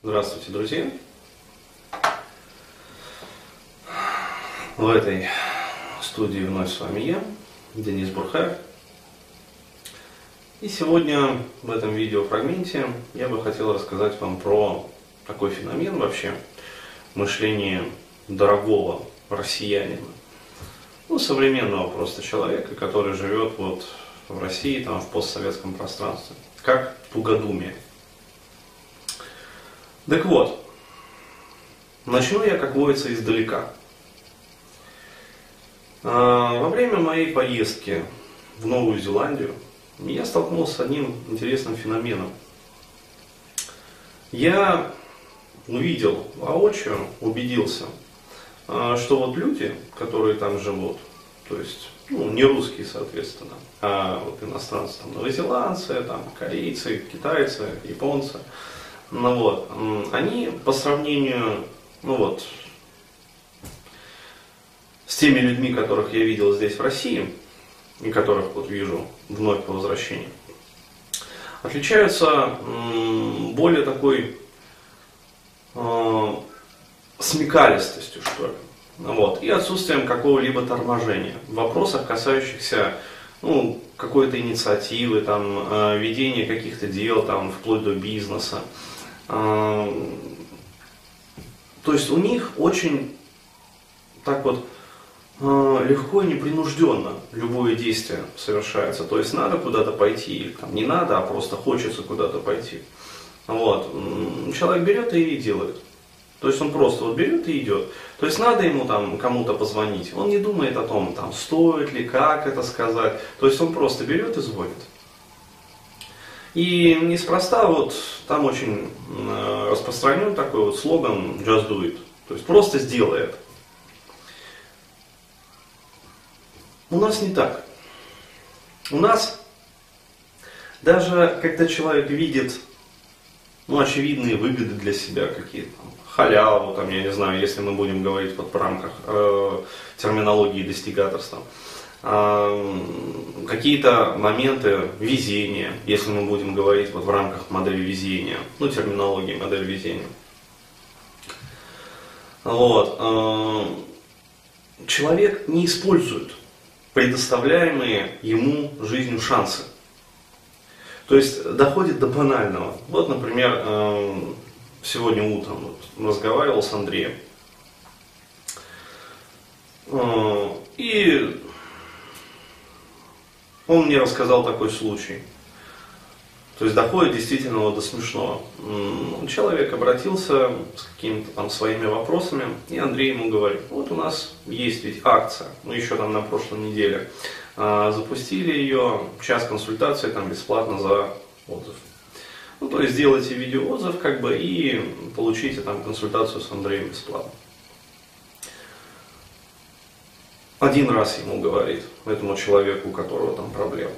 Здравствуйте, друзья! В этой студии вновь с вами я, Денис Бурхаев. И сегодня в этом видеофрагменте я бы хотел рассказать вам про такой феномен вообще мышления дорогого россиянина. Ну, современного просто человека, который живет вот в России, там, в постсоветском пространстве. Как тугодумие. Так вот, начну я, как водится, издалека. А, во время моей поездки в Новую Зеландию я столкнулся с одним интересным феноменом. Я увидел воочию, убедился, а, что вот люди, которые там живут, то есть ну, не русские, соответственно, а вот иностранцы, там, новозеландцы, там, корейцы, китайцы, японцы, ну вот, они по сравнению, ну вот, с теми людьми, которых я видел здесь в России, и которых вот вижу вновь по возвращении, отличаются более такой э, смекалистостью, что ли. Вот, и отсутствием какого-либо торможения в вопросах, касающихся ну, какой-то инициативы, там, э, ведения каких-то дел, там, вплоть до бизнеса. То есть у них очень так вот э, легко и непринужденно любое действие совершается. То есть надо куда-то пойти, или там, не надо, а просто хочется куда-то пойти. Вот. Человек берет и делает. То есть он просто вот берет и идет. То есть надо ему там кому-то позвонить. Он не думает о том, там, стоит ли, как это сказать. То есть он просто берет и звонит. И неспроста вот там очень э, распространен такой вот слоган just do it. То есть просто сделай это. У нас не так. У нас даже когда человек видит ну, очевидные выгоды для себя какие-то, халяву, там, я не знаю, если мы будем говорить вот в рамках э, терминологии достигаторства. Какие-то моменты везения, если мы будем говорить вот в рамках модели везения, ну, терминологии модели везения. Вот. Человек не использует предоставляемые ему жизнью шансы. То есть доходит до банального. Вот, например, сегодня утром вот, разговаривал с Андреем. И он мне рассказал такой случай. То есть доходит действительно вот до смешного. Человек обратился с какими-то там своими вопросами, и Андрей ему говорит, вот у нас есть ведь акция, ну еще там на прошлой неделе, а, запустили ее, час консультации там бесплатно за отзыв. Ну, то есть сделайте видеоотзыв, как бы, и получите там консультацию с Андреем бесплатно. Один раз ему говорит, этому человеку, у которого там проблема.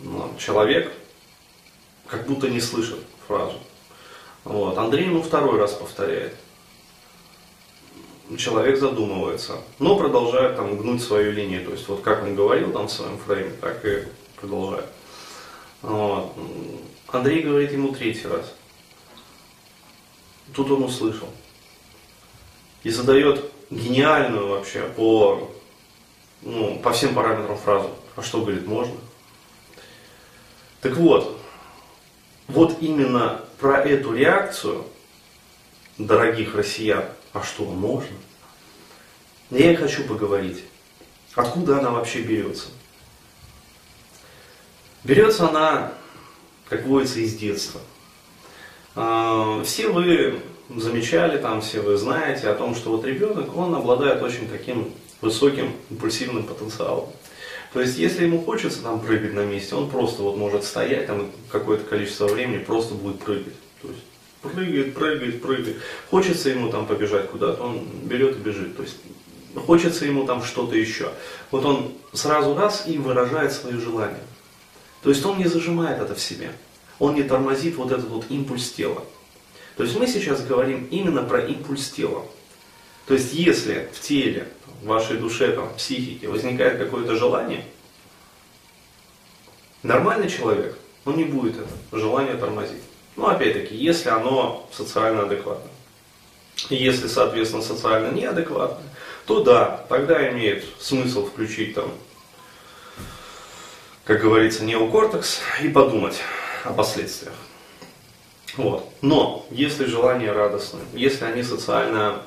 Но человек как будто не слышит фразу. Вот. Андрей ему второй раз повторяет. Человек задумывается, но продолжает там гнуть свою линию. То есть вот как он говорил там в своем фрейме, так и продолжает. Вот. Андрей говорит ему третий раз. Тут он услышал. И задает гениальную вообще по, ну, по всем параметрам фразу. А что, говорит, можно? Так вот, вот именно про эту реакцию дорогих россиян, а что, можно? Я хочу поговорить. Откуда она вообще берется? Берется она как водится, из детства. А, все вы замечали, там, все вы знаете о том, что вот ребенок, он обладает очень таким высоким импульсивным потенциалом. То есть, если ему хочется там прыгать на месте, он просто вот может стоять там какое-то количество времени, просто будет прыгать. То есть, прыгает, прыгает, прыгает. Хочется ему там побежать куда-то, он берет и бежит. То есть, хочется ему там что-то еще. Вот он сразу раз и выражает свое желание. То есть он не зажимает это в себе. Он не тормозит вот этот вот импульс тела. То есть мы сейчас говорим именно про импульс тела. То есть если в теле, в вашей душе, там, в психике возникает какое-то желание, нормальный человек, он не будет это желание тормозить. Но опять-таки, если оно социально адекватно. Если, соответственно, социально неадекватно, то да, тогда имеет смысл включить там, как говорится, неокортекс и подумать о последствиях. Вот. Но если желания радостны, если они социально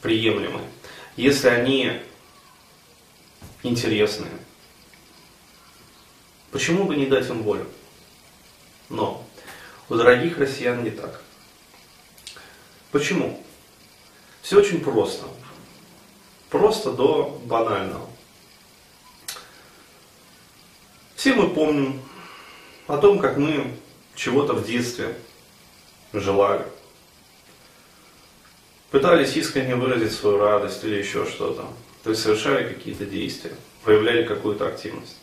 приемлемы, если они интересные, почему бы не дать им волю? Но у дорогих россиян не так. Почему? Все очень просто. Просто до банального. Все мы помним о том, как мы чего-то в детстве желали. Пытались искренне выразить свою радость или еще что-то. То есть совершали какие-то действия, проявляли какую-то активность.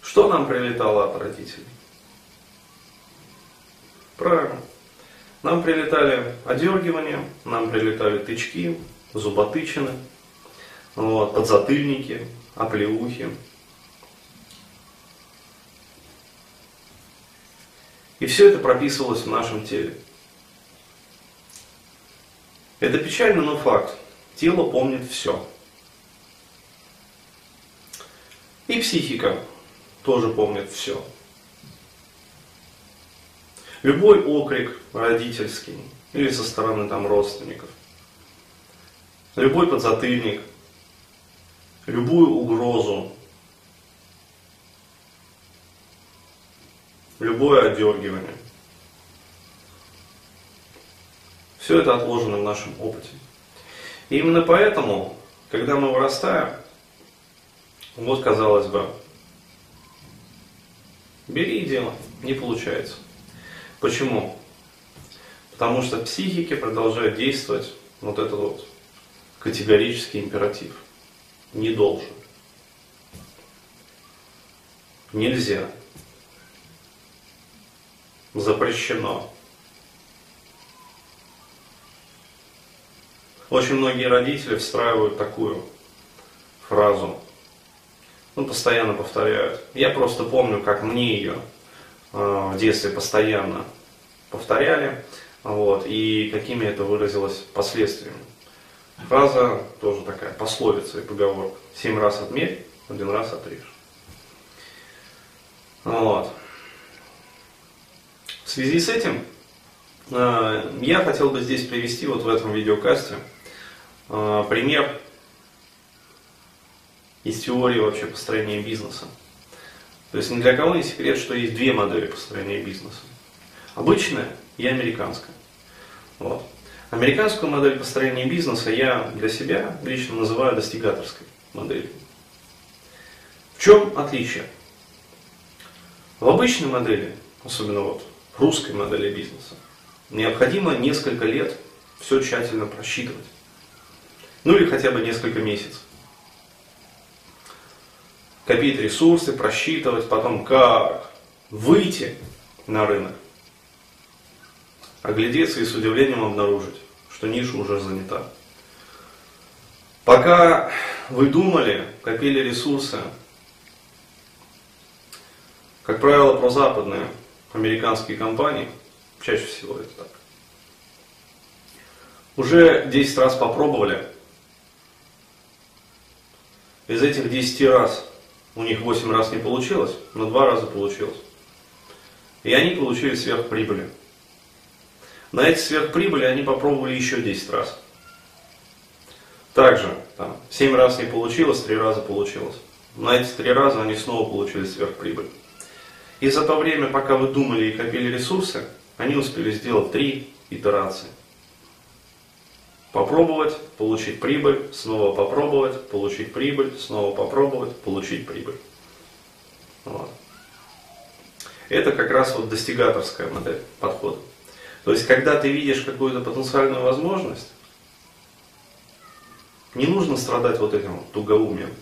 Что нам прилетало от родителей? Правильно. Нам прилетали одергивания, нам прилетали тычки, зуботычины, вот, подзатыльники, оплеухи. И все это прописывалось в нашем теле. Это печально, но факт. Тело помнит все. И психика тоже помнит все. Любой окрик родительский или со стороны там родственников, любой подзатыльник, любую угрозу, любое отдергивание. Все это отложено в нашем опыте. И именно поэтому, когда мы вырастаем, вот казалось бы, бери и делай, не получается. Почему? Потому что в психике продолжает действовать вот этот вот категорический императив. Не должен. Нельзя. Запрещено. Очень многие родители встраивают такую фразу. Ну, постоянно повторяют. Я просто помню, как мне ее Э, в детстве постоянно повторяли, вот, и какими это выразилось последствиями. Фраза тоже такая пословица и поговорка. Семь раз отмерь, один раз отрежь. Вот. В связи с этим э, я хотел бы здесь привести вот в этом видеокасте пример из теории вообще построения бизнеса. То есть ни для кого не секрет, что есть две модели построения бизнеса. Обычная и американская. Вот. Американскую модель построения бизнеса я для себя лично называю достигаторской моделью. В чем отличие? В обычной модели, особенно вот в русской модели бизнеса, необходимо несколько лет все тщательно просчитывать. Ну или хотя бы несколько месяцев. Копить ресурсы, просчитывать, потом как выйти на рынок, оглядеться и с удивлением обнаружить, что ниша уже занята. Пока вы думали, копили ресурсы, как правило, про западные американские компании, чаще всего это так, уже 10 раз попробовали, из этих 10 раз у них 8 раз не получилось, но 2 раза получилось. И они получили сверхприбыли. На эти сверхприбыли они попробовали еще 10 раз. Также там, 7 раз не получилось, 3 раза получилось. На эти 3 раза они снова получили сверхприбыль. И за то время, пока вы думали и копили ресурсы, они успели сделать 3 итерации. Попробовать, получить прибыль, снова попробовать, получить прибыль, снова попробовать, получить прибыль. Вот. Это как раз вот достигаторская модель подхода. То есть, когда ты видишь какую-то потенциальную возможность, не нужно страдать вот этим вот тугоумием.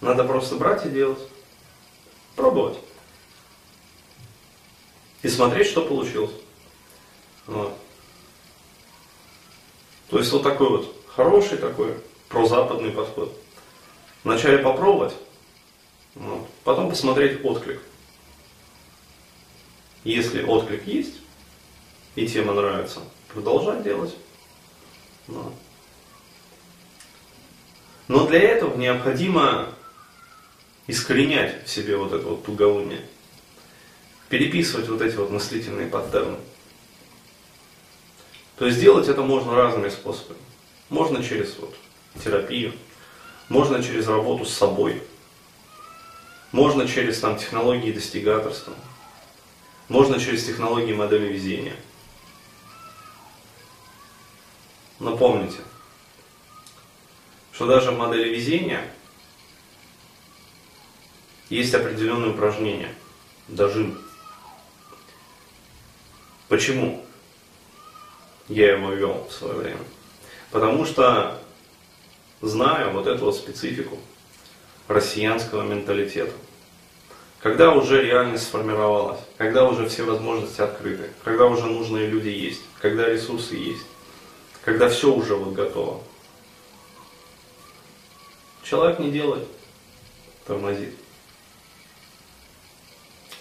Надо просто брать и делать. Пробовать. И смотреть, что получилось. Вот. То есть вот такой вот хороший такой прозападный подход. Вначале попробовать, вот, потом посмотреть отклик. Если отклик есть, и тема нравится, продолжать делать. Но, Но для этого необходимо искоренять в себе вот это вот туголуние. Переписывать вот эти вот мыслительные паттерны. То есть делать это можно разными способами. Можно через вот терапию, можно через работу с собой, можно через там, технологии достигаторства, можно через технологии модели везения. Но помните, что даже в модели везения есть определенные упражнения, дожим. Почему я его вел в свое время? Потому что знаю вот эту вот специфику россиянского менталитета. Когда уже реальность сформировалась, когда уже все возможности открыты, когда уже нужные люди есть, когда ресурсы есть, когда все уже вот готово. Человек не делает, тормозит.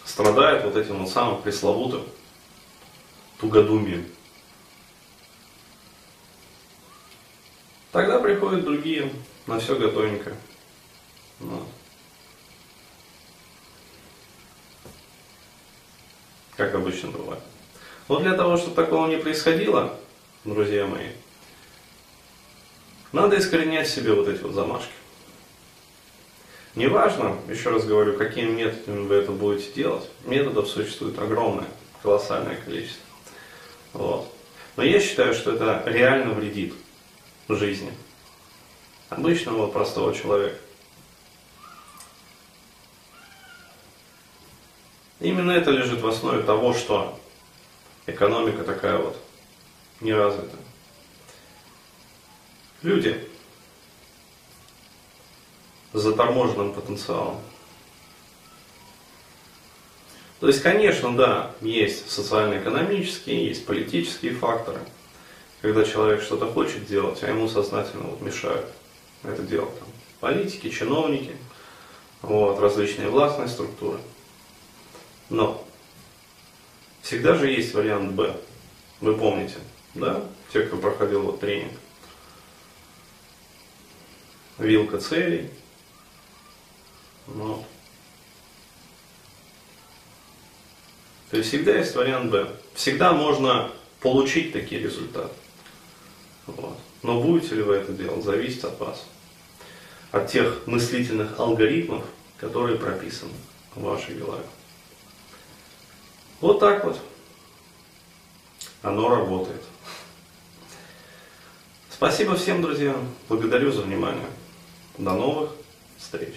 Страдает вот этим вот самым пресловутым тугодумием. Тогда приходят другие, на все готовенько. Вот. Как обычно бывает. Вот для того, чтобы такого не происходило, друзья мои, надо искоренять в себе вот эти вот замашки. Неважно, еще раз говорю, какими методами вы это будете делать, методов существует огромное, колоссальное количество. Вот. Но я считаю, что это реально вредит жизни обычного простого человека. Именно это лежит в основе того, что экономика такая вот неразвитая. Люди с заторможенным потенциалом. То есть, конечно, да, есть социально-экономические, есть политические факторы – когда человек что-то хочет делать, а ему сознательно вот мешают это делать. Там, политики, чиновники, вот, различные властные структуры. Но всегда же есть вариант Б. Вы помните, да? Те, кто проходил вот тренинг. Вилка целей. Вот. То есть всегда есть вариант Б. Всегда можно получить такие результаты. Вот. Но будете ли вы это делать, зависит от вас. От тех мыслительных алгоритмов, которые прописаны в вашей голове. Вот так вот. Оно работает. Спасибо всем, друзья. Благодарю за внимание. До новых встреч.